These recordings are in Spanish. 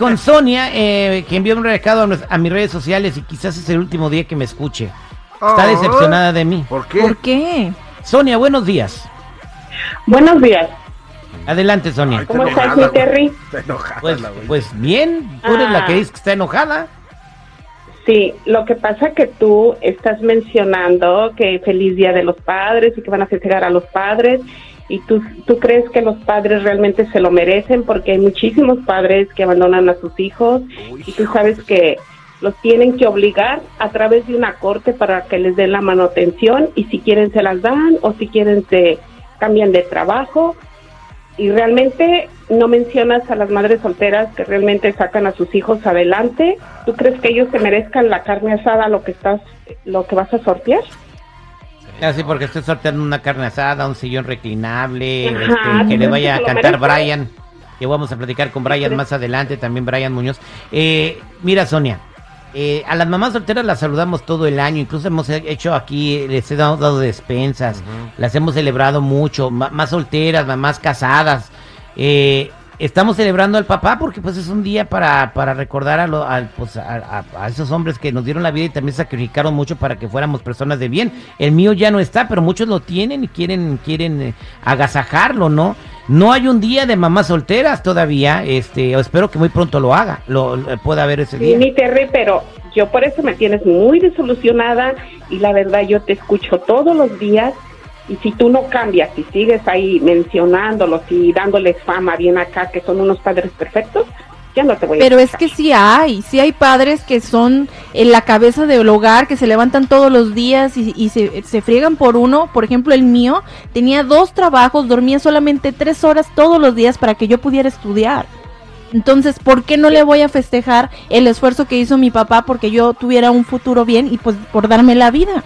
Con Sonia, eh, que envió un recado a, mis redes sociales y quizás es el último día que me escuche. Está decepcionada de mí. ¿Por qué? ¿Por qué? Sonia, buenos días. Buenos días. Adelante, Sonia. ¿Cómo estás, mi Terry? pues, pues bien, tú eres la que ah. dice que está enojada. Sí, lo que pasa que tú estás mencionando que feliz día de los padres y que van a festejar a los padres y tú, tú crees que los padres realmente se lo merecen porque hay muchísimos padres que abandonan a sus hijos y tú sabes que los tienen que obligar a través de una corte para que les den la manutención y si quieren se las dan o si quieren se cambian de trabajo y realmente no mencionas a las madres solteras que realmente sacan a sus hijos adelante. ¿Tú crees que ellos se merezcan la carne asada lo que estás lo que vas a sortear? Así porque estoy sorteando una carne asada, un sillón reclinable, este, que le vaya a cantar Brian, que vamos a platicar con Brian más adelante, también Brian Muñoz. Eh, mira, Sonia, eh, a las mamás solteras las saludamos todo el año, incluso hemos hecho aquí, les he dado, despensas, las hemos celebrado mucho, más solteras, mamás casadas. Eh, estamos celebrando al papá porque pues es un día para, para recordar a, pues, a, esos hombres que nos dieron la vida y también sacrificaron mucho para que fuéramos personas de bien. El mío ya no está, pero muchos lo tienen y quieren, quieren eh, agasajarlo, ¿no? No hay un día de mamás solteras todavía, este, espero que muy pronto lo haga, lo, pueda haber ese día. Mi Terry, pero yo por eso me tienes muy desolucionada y la verdad yo te escucho todos los días y si tú no cambias y sigues ahí mencionándolos y dándoles fama bien acá, que son unos padres perfectos, ya no te voy a Pero es que sí hay, sí hay padres que son en la cabeza del hogar, que se levantan todos los días y, se, se, friegan por uno. Por ejemplo, el mío tenía dos trabajos, dormía solamente tres horas todos los días para que yo pudiera estudiar. Entonces, ¿por qué no le voy a festejar el esfuerzo que hizo mi papá porque yo tuviera un futuro bien y pues por darme la vida?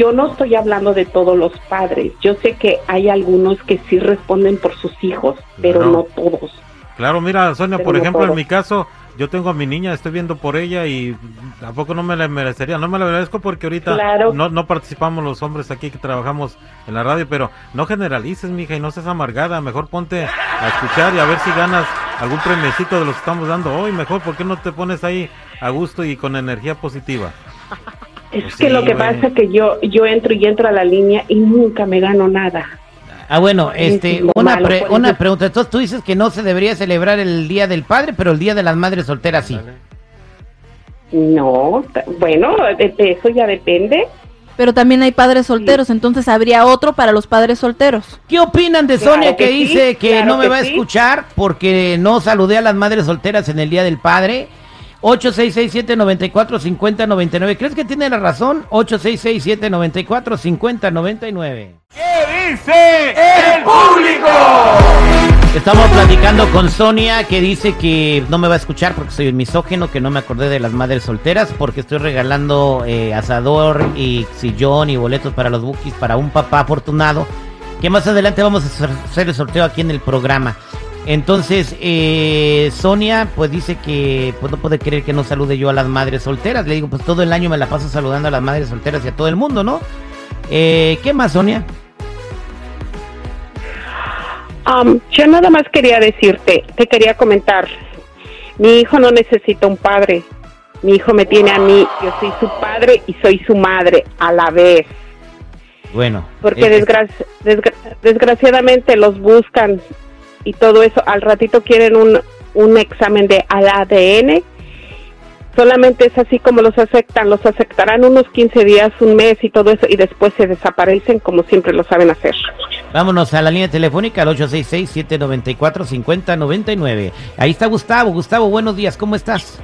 Yo no estoy hablando de todos los padres. Yo sé que hay algunos que sí responden por sus hijos, pero no, todos. Claro, mira, Sonia, por ejemplo, en mi caso, yo tengo a mi niña, estoy viendo por ella y tampoco no me la merecería. No me la merezco porque ahorita no, no participamos los hombres aquí que trabajamos en la radio, pero no generalices, mija, y no seas amargada. Mejor ponte a escuchar y a ver si ganas algún premiecito de los que estamos dando hoy. Mejor, ¿por qué no te pones ahí a gusto y con energía positiva? Es pues que lo que pasa es que yo, yo entro y entro a la línea y nunca me gano nada. Ah, bueno, este, una, una pregunta. Entonces tú dices que no se debería celebrar el Día del Padre, pero el Día de las Madres Solteras sí. No, bueno, de, eso ya depende. Pero también hay padres solteros, entonces habría otro para los padades solteros. ¿Qué opinan de Sonia que, dice que no me va a escuchar porque no saludé a las madres solteras en el Día del Padre? 8667-945099. ¿Crees que tiene la razón? 8667-945099. ¿Qué dice el público? Estamos platicando con Sonia que dice que no me va a escuchar porque soy misógeno, que no me acordé de las madres solteras porque estoy regalando eh, asador y sillón y boletos para los bookies para un papá afortunado que más adelante vamos a hacer el sorteo aquí en el programa. Entonces, eh, Sonia, pues dice que pues no puede creer que no salude yo a las madres solteras. Le digo, pues todo el año me la paso saludando a las madres solteras y a todo el mundo, ¿no? Eh, ¿Qué más, Sonia? Um, yo nada más quería decirte, te quería comentar. Mi hijo no necesita un padre. Mi hijo me tiene a mí. Yo soy su padre y soy su madre a la vez. Bueno. Porque desgraciadamente los buscan y todo eso. Al ratito quieren un, un examen de al ADN. Solamente es así como los aceptan. Los aceptarán unos 15 días, un mes y todo eso y después se desaparecen como siempre lo saben hacer. Vámonos a la línea telefónica al 866-794-5099. Ahí está Gustavo. Gustavo, buenos días. ¿Cómo estás?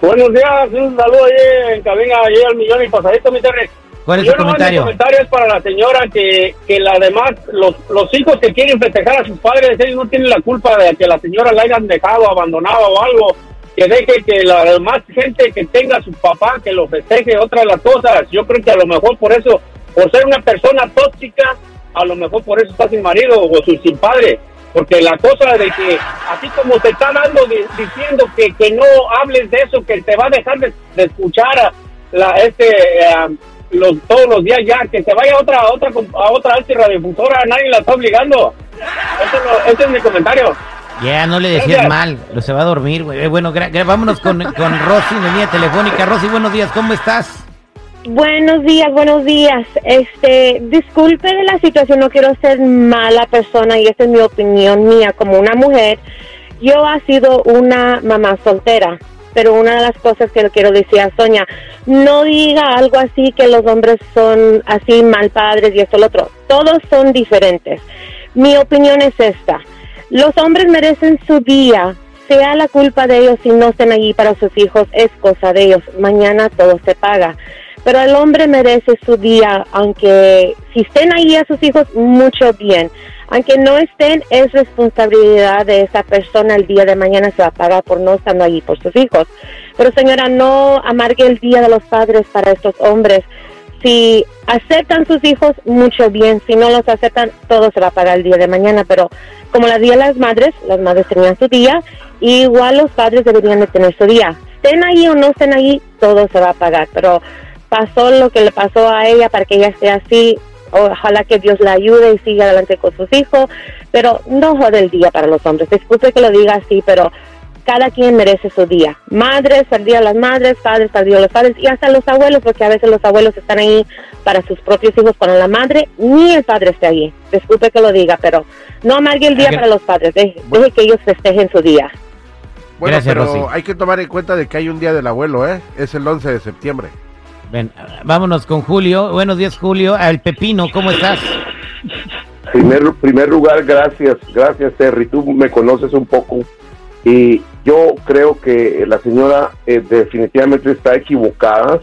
Buenos días. Un saludo ahí en cabina, ahí al millón y pasadito, mi terreno. ¿Cuál es Yo comentario? Mi comentario es para la señora que, que la demás, los, los hijos que quieren festejar a sus padres, ellos no tienen la culpa de que la señora la hayan dejado, abandonado o algo. Que deje que la demás gente que tenga a su papá, que lo festeje, otra de las cosas. Yo creo que a lo mejor por eso, por ser una persona tóxica, a lo mejor por eso está sin marido o sin padre. Porque la cosa de que, así como te está dando, diciendo que, que no hables de eso, que te va a dejar de, escuchar a la, este... Eh, los, todos los días ya, que se vaya a otra, a otra, a otra alta radiodifusora, nadie la está obligando. Ese, es mi comentario. Ya, no le decías mal, lo se va a dormir, güey. Eh, bueno, vámonos con, con Rosy, en línea telefónica. Rosy, buenos días, ¿cómo estás? Buenos días, buenos días. Este, disculpe de la situación, no quiero ser mala persona y esa es mi opinión mía como una mujer. Yo ha sido una mamá soltera, pero una de las cosas que le quiero decir a Sonia, no diga algo así que los hombres son así mal padres y esto lo otro. Todos son diferentes. Mi opinión es esta. Los hombres merecen su día, sea la culpa de ellos si no estén allí para sus hijos, es cosa de ellos. Mañana todo se paga. Pero el hombre merece su día, aunque si estén ahí a sus hijos, mucho bien. Aunque no estén, es responsabilidad de esa persona. El día de mañana se va a pagar por no estando allí por sus hijos. Pero señora, no amargue el día de los padres para estos hombres. Si aceptan sus hijos, mucho bien. Si no los aceptan, todo se va a pagar el día de mañana. Pero como la día de las madres, las madres tenían su día, igual los padres deberían de tener su día. Estén ahí o no estén ahí, todo se va a pagar. Pero pasó lo que le pasó a ella para que ella esté así, ojalá que Dios la ayude y siga adelante con sus hijos, pero no jode el día para los hombres. Disculpe que lo diga así, pero cada quien merece su día. Madres, al día de las madres, padres, al día de los padres y hasta los abuelos, porque a veces los abuelos están ahí para sus propios hijos cuando la madre ni el padre esté ahí. Disculpe que lo diga, pero no amargue el día para los padres, deje, que ellos festejen su día. Bueno, pero hay que tomar en cuenta de que hay un día del abuelo, ¿eh? Es el 11 de septiembre. Ven, vámonos con Julio. Buenos días, Julio. El Pepino, ¿cómo estás? Primer, primer lugar, gracias, gracias, Terry. Tú me conoces un poco y yo creo que la señora eh, definitivamente está equivocada.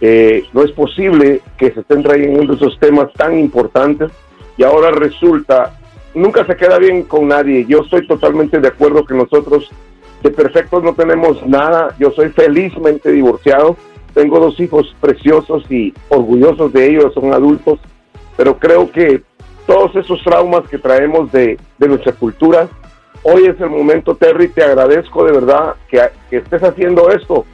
Eh, no es posible que se estén trayendo esos temas tan importantes y ahora resulta, nunca se queda bien con nadie. Yo estoy totalmente de acuerdo que nosotros de perfectos no tenemos nada. Yo soy felizmente divorciado tengo dos hijos preciosos y orgullosos de ellos, son adultos, pero creo que todos esos traumas que traemos de, nuestra cultura, hoy es el momento, Terry, te agradezco de verdad que, estés haciendo esto.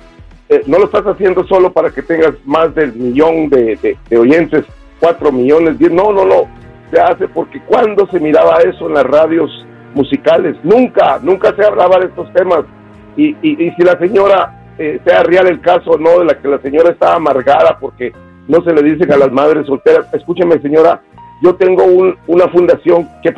Eh, no lo estás haciendo solo para que tengas más del millón de, oyentes, cuatro millones, diez, no, no, no, se hace porque cuando se miraba eso en las radios musicales, nunca, nunca se hablaba de estos temas. Y, y, y si la señora eh, sea real el caso no de la que la señora está amargada porque no se le dicen a las madres solteras. Escúcheme, señora, yo tengo una fundación que,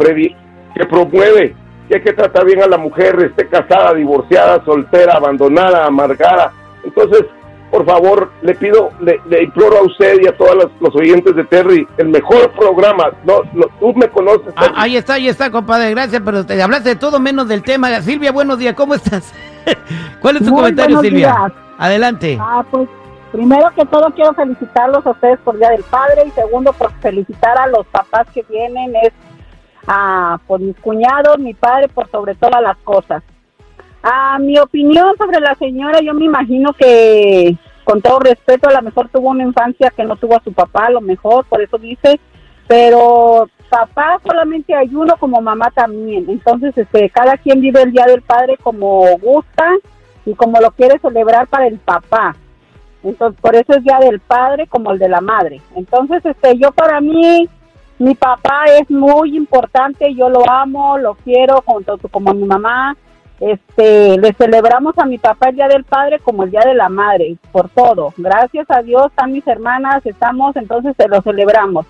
que promueve que hay que tratar bien a la mujer, esté casada, divorciada, soltera, abandonada, amargada. Entonces, por favor, le pido, le, imploro a usted y a todos los, oyentes de Terry, el mejor programa. No, tú me conoces. Ah, ahí está, ahí está, compadre, gracias, pero te hablaste de todo menos del tema. Silvia, buenos días, ¿cómo estás? ¿Cuál es tu comentario, Silvia? Adelante. Ah, pues primero que todo quiero felicitarlos a ustedes por Día del Padre y segundo por felicitar a los papás que vienen, es a, por mis cuñados, mi padre, por sobre todas las cosas. A mi opinión sobre la señora, yo me imagino que con todo respeto, a lo mejor tuvo una infancia que no tuvo a su papá, a lo mejor, por eso dice, pero papá solamente hay uno como mamá también. Entonces, este, cada quien vive el Día del Padre como gusta y como lo quiere celebrar para el papá. Entonces, por eso es Día del Padre como el de la Madre. Entonces, este, yo para mí, mi papá es muy importante, yo lo amo, lo quiero junto como mi mamá. Este, le celebramos a mi papá el Día del Padre como el Día de la Madre, por todo. Gracias a Dios, están mis hermanas, estamos, entonces se lo celebramos.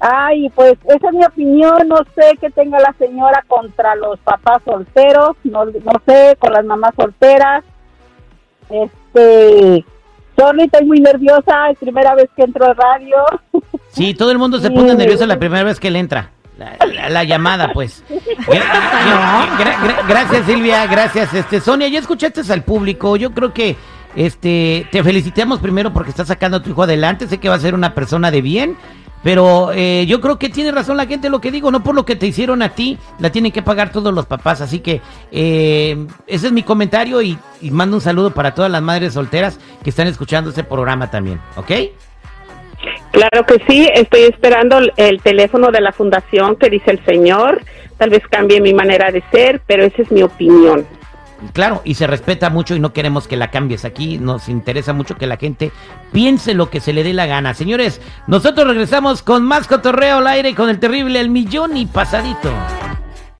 Ay, pues esa es mi opinión, no sé qué tenga la señora contra los papás solteros, no, no sé, con las mamás solteras. Este, Sorry, estoy muy nerviosa, es primera vez que entro al radio. Sí, todo el mundo se pone nervioso la primera vez que le entra. La, llamada, pues. gracias, Silvia, gracias. Este, Sonia, ya escuchaste al público. Yo creo que este, te felicitamos primero porque estás sacando a tu hijo adelante. Sé que va a ser una persona de bien. Pero eh, yo creo que tiene razón la gente lo que digo, no por lo que te hicieron a ti, la tienen que pagar todos los papás. Así que eh, ese es mi comentario y, mando un saludo para todas las madres solteras que están escuchando este programa también, ¿ok? Claro que sí, estoy esperando el teléfono de la fundación que dice el señor, tal vez cambie mi manera de ser, pero esa es mi opinión. Claro, y se respeta mucho y no queremos que la cambies. Aquí nos interesa mucho que la gente piense lo que se le dé la gana. Señores, nosotros regresamos con más cotorreo al aire con el terrible El Millón y Pasadito.